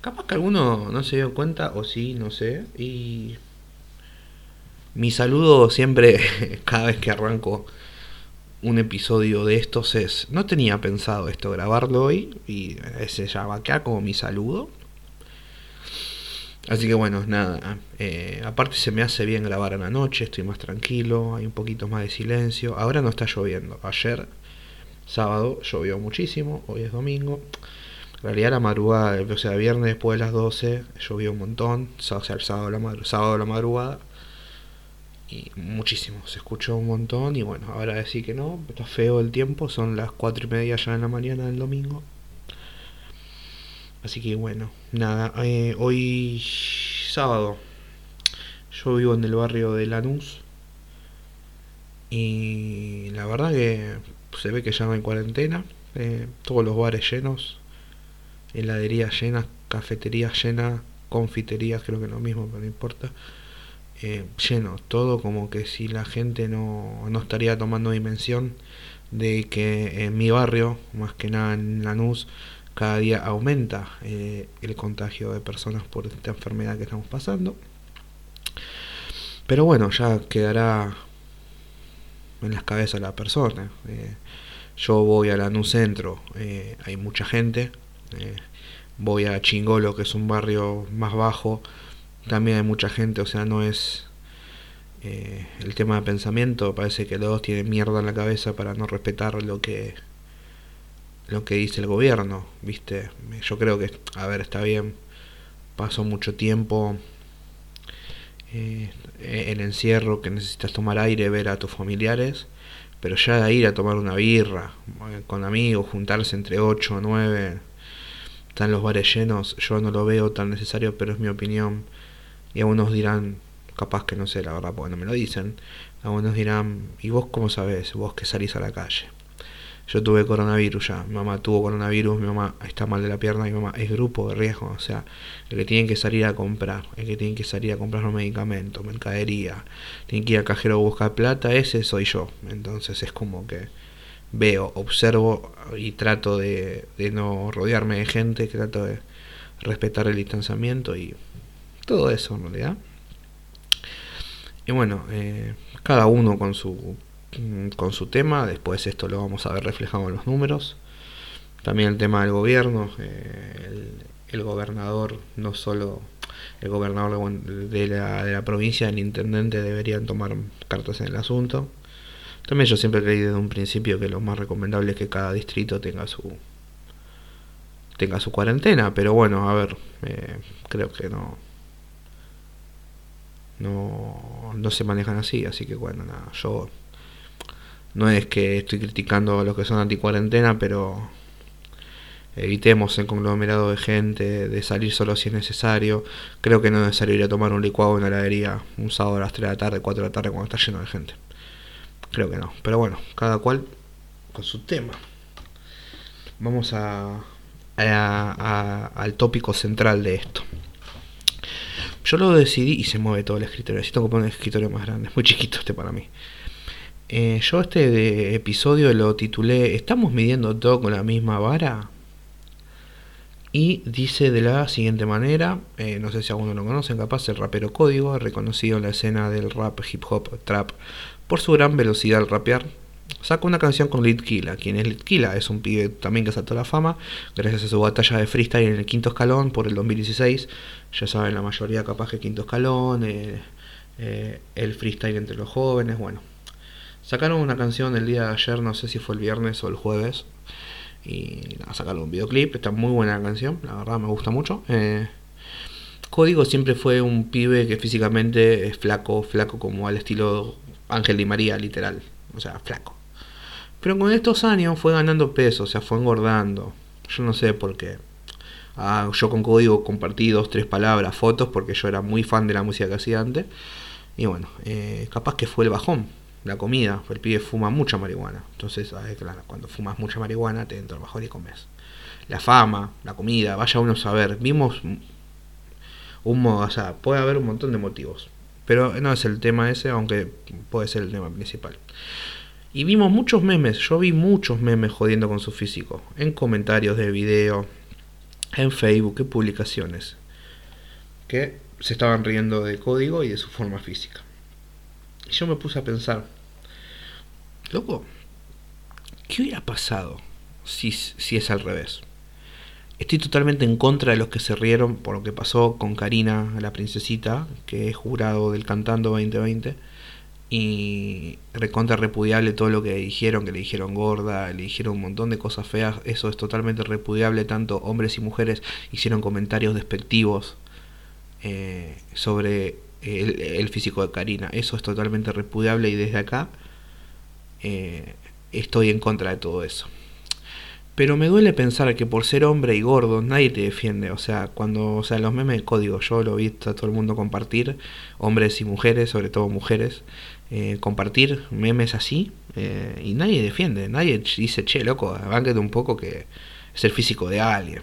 Capaz que alguno no se dio cuenta, o sí, no sé. Y mi saludo siempre, cada vez que arranco un episodio de estos es, no tenía pensado esto grabarlo hoy y se llama acá como mi saludo. Así que bueno, nada, eh, aparte se me hace bien grabar en la noche, estoy más tranquilo, hay un poquito más de silencio. Ahora no está lloviendo, ayer sábado llovió muchísimo, hoy es domingo. En realidad la madrugada, o sea, viernes después de las 12 llovió un montón, o sea, el sábado la, sábado la madrugada y muchísimo, se escuchó un montón y bueno, ahora decir que no, está feo el tiempo, son las cuatro y media ya en la mañana del domingo. Así que bueno, nada, eh, hoy sábado yo vivo en el barrio de Lanús y la verdad que se ve que ya no hay cuarentena, eh, todos los bares llenos, heladerías llenas, cafeterías llenas, confiterías, creo que lo mismo, pero no importa. Eh, lleno, todo como que si la gente no, no estaría tomando dimensión de que en mi barrio, más que nada en Lanús, cada día aumenta eh, el contagio de personas por esta enfermedad que estamos pasando. Pero bueno, ya quedará en las cabezas la persona. Eh, yo voy a Lanús Centro, hay mucha gente. Voy a Chingolo, que es un barrio más bajo, también hay mucha gente, o sea, no es eh, el tema de pensamiento, parece que los dos tienen mierda en la cabeza para no respetar lo que lo que dice el gobierno, ¿viste? Yo creo que, a ver, está bien, pasó mucho tiempo eh, el encierro, que necesitas tomar aire, ver a tus familiares, pero ya de ir a tomar una birra eh, con amigos, juntarse entre 8 o 9, están los bares llenos, yo no lo veo tan necesario, pero es mi opinión y algunos dirán, capaz que no sé, la verdad, porque no me lo dicen. Algunos dirán, ¿y vos cómo sabés? Vos que salís a la calle. Yo tuve coronavirus ya, mi mamá tuvo coronavirus, mi mamá está mal de la pierna, mi mamá es grupo de riesgo, o sea, el que tiene que salir a comprar, el que tiene que salir a comprar los medicamentos, mercadería, tiene que ir al cajero a buscar plata, ese soy yo. Entonces es como que veo, observo y trato de, no rodearme de gente, trato de respetar el distanciamiento y todo eso en realidad. Y bueno, eh, cada uno con su, con su tema, después esto lo vamos a ver reflejado en los números. También el tema del gobierno, eh, el, gobernador, no solo el gobernador de la, de la provincia, el intendente deberían tomar cartas en el asunto. También yo siempre creí desde un principio que lo más recomendable es que cada distrito tenga su tenga su cuarentena, pero bueno, a ver, eh, creo que no no, no se manejan así, así que bueno, nada, yo no es que estoy criticando a los que son anti-cuarentena, pero evitemos el conglomerado de gente, de salir solo si es necesario. Creo que no es necesario a tomar un licuado en la heladería un sábado a las 3 de la tarde, 4 de la tarde cuando está lleno de gente. Creo que no. Pero bueno, cada cual con su tema. Vamos a, al tópico central de esto. Yo lo decidí y se mueve todo el escritorio. Necesito comprar un escritorio más grande. Es muy chiquito este para mí. Eh, yo este episodio lo titulé ¿Estamos midiendo todo con la misma vara? Y dice de la siguiente manera, eh, no sé si alguno lo conocen, capaz el rapero Código, reconocido en la escena del rap, hip hop, trap, por su gran velocidad al rapear, sacó una canción con Litkila. Quien es Litkila? Es un pibe también que saltó la fama gracias a su batalla de freestyle en el quinto escalón por el 2016. Ya saben, la mayoría capaz que quinto escalón, eh, eh, el freestyle entre los jóvenes, bueno. Sacaron una canción el día de ayer, no sé si fue el viernes o el jueves. Y nada, sacaron un videoclip, está muy buena la canción, la verdad me gusta mucho. Eh, Código siempre fue un pibe que físicamente es flaco, flaco como al estilo Ángel Di María, literal. O sea, flaco. Pero con estos años fue ganando peso, o sea, fue engordando. Yo no sé por qué. Ah, yo con código compartí dos, tres palabras, fotos, porque yo era muy fan de la música que hacía antes. Y bueno, eh, capaz que fue el bajón, la comida. El pibe fuma mucha marihuana. Entonces, claro, cuando fumas mucha marihuana te entra el bajón y comes. La fama, la comida, vaya uno a saber. Vimos un o sea, puede haber un montón de motivos. Pero no es el tema ese, aunque puede ser el tema principal. Y vimos muchos memes, yo vi muchos memes jodiendo con su físico, en comentarios de video, en Facebook, en publicaciones, que se estaban riendo de código y de su forma física. Y yo me puse a pensar, loco, ¿qué hubiera pasado si, si es al revés? Estoy totalmente en contra de los que se rieron por lo que pasó con Karina, la princesita, que es jurado del Cantando 2020. Y recontra repudiable todo lo que dijeron, que le dijeron gorda, le dijeron un montón de cosas feas. Eso es totalmente repudiable. Tanto hombres y mujeres hicieron comentarios despectivos eh, sobre el, físico de Karina. Eso es totalmente repudiable y desde acá eh, estoy en contra de todo eso. Pero me duele pensar que por ser hombre y gordo nadie te defiende. O sea, cuando, o sea, los memes de código, yo lo he visto a todo el mundo compartir, hombres y mujeres, sobre todo mujeres, eh, compartir memes así, eh, y nadie defiende. Nadie dice, che, loco, bánquete un poco que es el físico de alguien.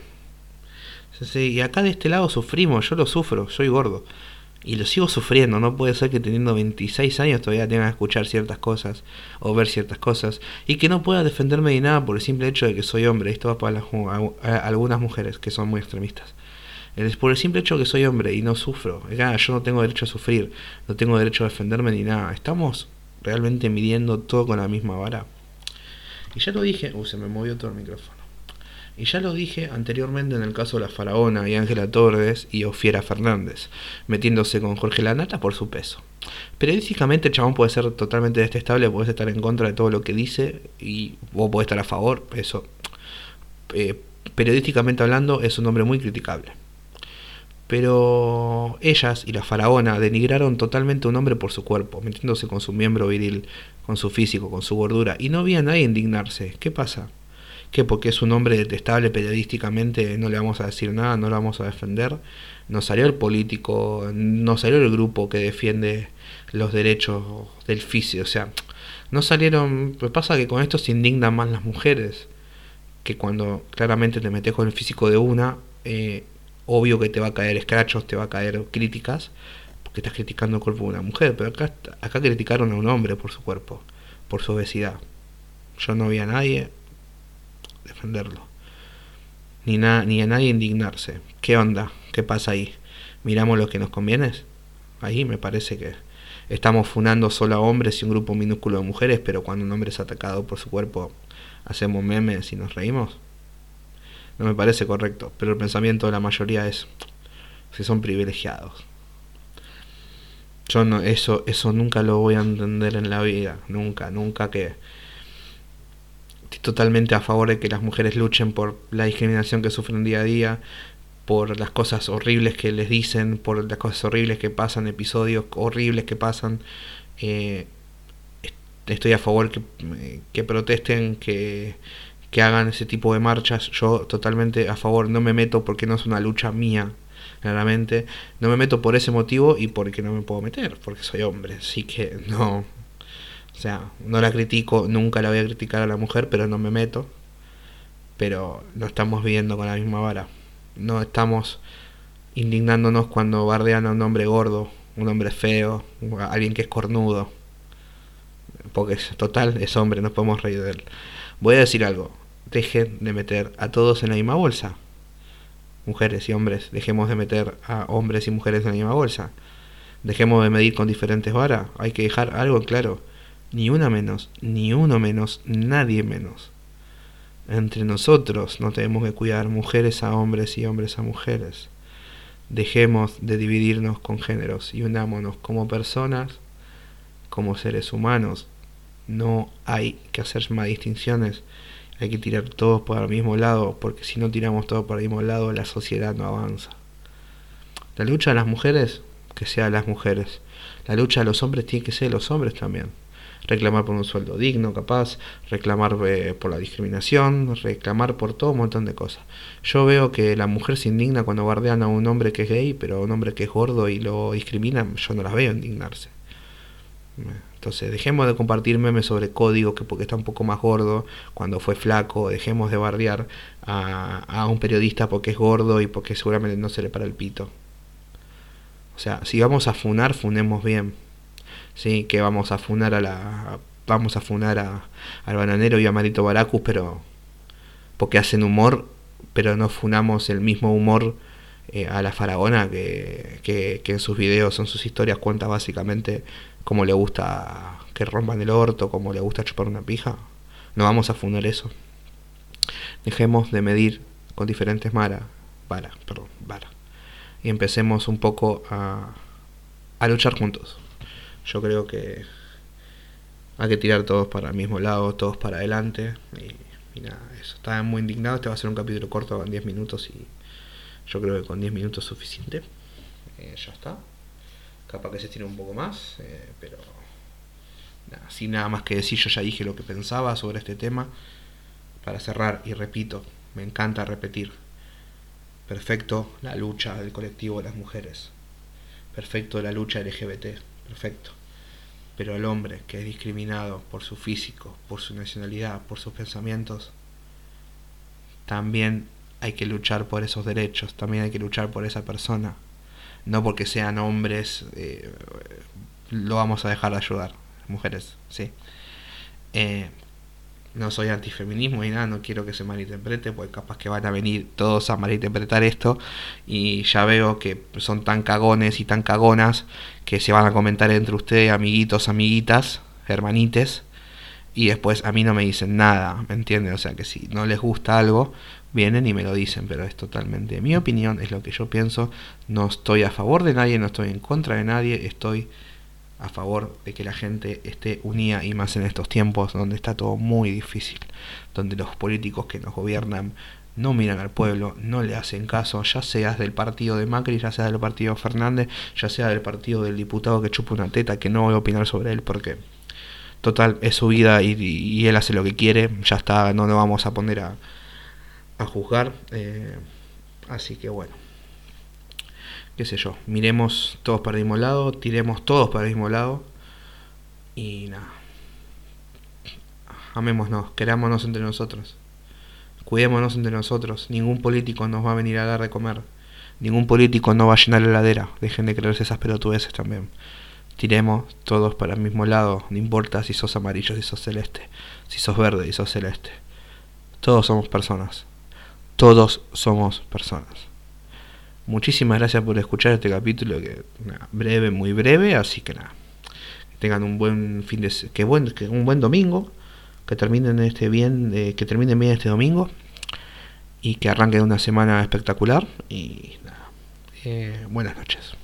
Y acá de este lado sufrimos, yo lo sufro, soy gordo. Y lo sigo sufriendo, no puede ser que teniendo 26 años todavía tenga que escuchar ciertas cosas o ver ciertas cosas y que no pueda defenderme de nada por el simple hecho de que soy hombre. Esto va para algunas mujeres que son muy extremistas. Es por el simple hecho de que soy hombre y no sufro. yo no tengo derecho a sufrir, no tengo derecho a defenderme ni nada. Estamos realmente midiendo todo con la misma vara. Y ya lo dije, uh, se me movió todo el micrófono. Y ya lo dije anteriormente en el caso de la Faraona y Ángela Torres y Ofiera Fernández, metiéndose con Jorge Lanata por su peso. Periodísticamente el chabón puede ser totalmente detestable, puedes estar en contra de todo lo que dice y vos podés estar a favor, eso. Eh, periodísticamente hablando es un hombre muy criticable. Pero ellas y la faraona denigraron totalmente a un hombre por su cuerpo, metiéndose con su miembro viril, con su físico, con su gordura, y no había nadie indignarse. ¿Qué pasa? Que porque es un hombre detestable periodísticamente no le vamos a decir nada, no lo vamos a defender. No salió el político, no salió el grupo que defiende los derechos del físico, o sea, no salieron, pues pasa que con esto se indignan más las mujeres, que cuando claramente te metes con el físico de una, eh, obvio que te va a caer escrachos, te va a caer críticas, porque estás criticando el cuerpo de una mujer, pero acá, acá criticaron a un hombre por su cuerpo, por su obesidad. Yo no vi a nadie, defenderlo. Ni, ni a nadie indignarse. ¿Qué onda? ¿Qué pasa ahí? ¿Miramos lo que nos conviene? Ahí me parece que estamos funando solo a hombres y un grupo minúsculo de mujeres, pero cuando un hombre es atacado por su cuerpo hacemos memes y nos reímos. No me parece correcto, pero el pensamiento de la mayoría es si son privilegiados. Yo no, eso, eso nunca lo voy a entender en la vida, nunca, nunca que totalmente a favor de que las mujeres luchen por la discriminación que sufren día a día, por las cosas horribles que les dicen, por las cosas horribles que pasan, episodios horribles que pasan. Eh, estoy a favor que, que protesten, que, que hagan ese tipo de marchas. Yo totalmente a favor, no me meto porque no es una lucha mía, claramente. No me meto por ese motivo y porque no me puedo meter, porque soy hombre. Así que no, o sea, no la critico, nunca la voy a criticar a la mujer, pero no me meto. Pero lo estamos viendo con la misma vara. No estamos indignándonos cuando bardean a un hombre gordo, un hombre feo, alguien que es cornudo. Porque es total, es hombre, no podemos reír de él. Voy a decir algo, dejen de meter a todos en la misma bolsa. Mujeres y hombres, dejemos de meter a hombres y mujeres en la misma bolsa. Dejemos de medir con diferentes varas. Hay que dejar algo claro ni una menos, ni uno menos, nadie menos. Entre nosotros no tenemos que cuidar mujeres a hombres y hombres a mujeres. Dejemos de dividirnos con géneros y unámonos como personas, como seres humanos. No hay que hacer más distinciones, hay que tirar todos por el mismo lado, porque si no tiramos todos por el mismo lado, la sociedad no avanza. La lucha de las mujeres, que sea las mujeres. La lucha de los hombres tiene que ser los hombres también reclamar por un sueldo digno, capaz, reclamar eh, por la discriminación, reclamar por todo un montón de cosas. Yo veo que la mujer se indigna cuando guardean a un hombre que es gay, pero a un hombre que es gordo y lo discriminan, yo no las veo indignarse. Entonces, dejemos de compartir memes sobre código que porque está un poco más gordo cuando fue flaco, dejemos de bardear a, a un periodista porque es gordo y porque seguramente no se le para el pito. O sea, si vamos a funar, funemos bien. ¿Sí? que vamos a funar a la vamos a funar a, al bananero y a Marito Baracus, pero porque hacen humor, pero no funamos el mismo humor eh, a la faraona que, que, en sus videos, en sus historias cuenta básicamente cómo le gusta que rompan el orto, cómo le gusta chupar una pija. No vamos a fundar eso. Dejemos de medir con diferentes maras, vara, perdón, vara. Y empecemos un poco a, a luchar juntos. Yo creo que hay que tirar todos para el mismo lado, todos para adelante. Y, nada, eso. Estaba muy indignado. Este va a ser un capítulo corto, en 10 minutos. Y yo creo que con 10 minutos es suficiente. Eh, ya está. Capaz que se estire un poco más. Eh, pero nada, sin nada más que decir, yo ya dije lo que pensaba sobre este tema. Para cerrar, y repito, me encanta repetir. Perfecto la lucha del colectivo de las mujeres. Perfecto la lucha LGBT. Perfecto pero el hombre que es discriminado por su físico, por su nacionalidad, por sus pensamientos, también hay que luchar por esos derechos, también hay que luchar por esa persona. No porque sean hombres, eh, lo vamos a dejar de ayudar, mujeres, sí. Eh, no soy antifeminismo y nada, no quiero que se malinterprete, porque capaz que van a venir todos a malinterpretar esto y ya veo que son tan cagones y tan cagonas que se van a comentar entre ustedes, amiguitos, amiguitas, hermanites, y después a mí no me dicen nada, ¿me entienden? O sea que si no les gusta algo, vienen y me lo dicen, pero es totalmente mi opinión, es lo que yo pienso, no estoy a favor de nadie, no estoy en contra de nadie, estoy a favor de que la gente esté unida y más en estos tiempos donde está todo muy difícil, donde los políticos que nos gobiernan no miran al pueblo, no le hacen caso, ya seas del partido de Macri, ya sea del partido Fernández, ya sea del partido del diputado que chupa una teta, que no voy a opinar sobre él porque total es su vida y, él hace lo que quiere, ya está, no nos vamos a poner a, a juzgar, eh, así que bueno qué sé yo, miremos todos para el mismo lado, tiremos todos para el mismo lado y nada. Amémonos, querámonos entre nosotros. Cuidémonos entre nosotros. Ningún político nos va a venir a dar de comer. Ningún político no va a llenar la heladera. Dejen de creerse esas pelotudeces también. Tiremos todos para el mismo lado. No importa si sos amarillo, si sos celeste, si sos verde, si sos celeste. Todos somos personas. Todos somos personas. Muchísimas gracias por escuchar este capítulo que breve, muy breve, así que nada. Que tengan un buen fin de que buen que un buen domingo, que terminen este bien, eh, que terminen bien este domingo y que arranquen una semana espectacular y nada. Eh, buenas noches.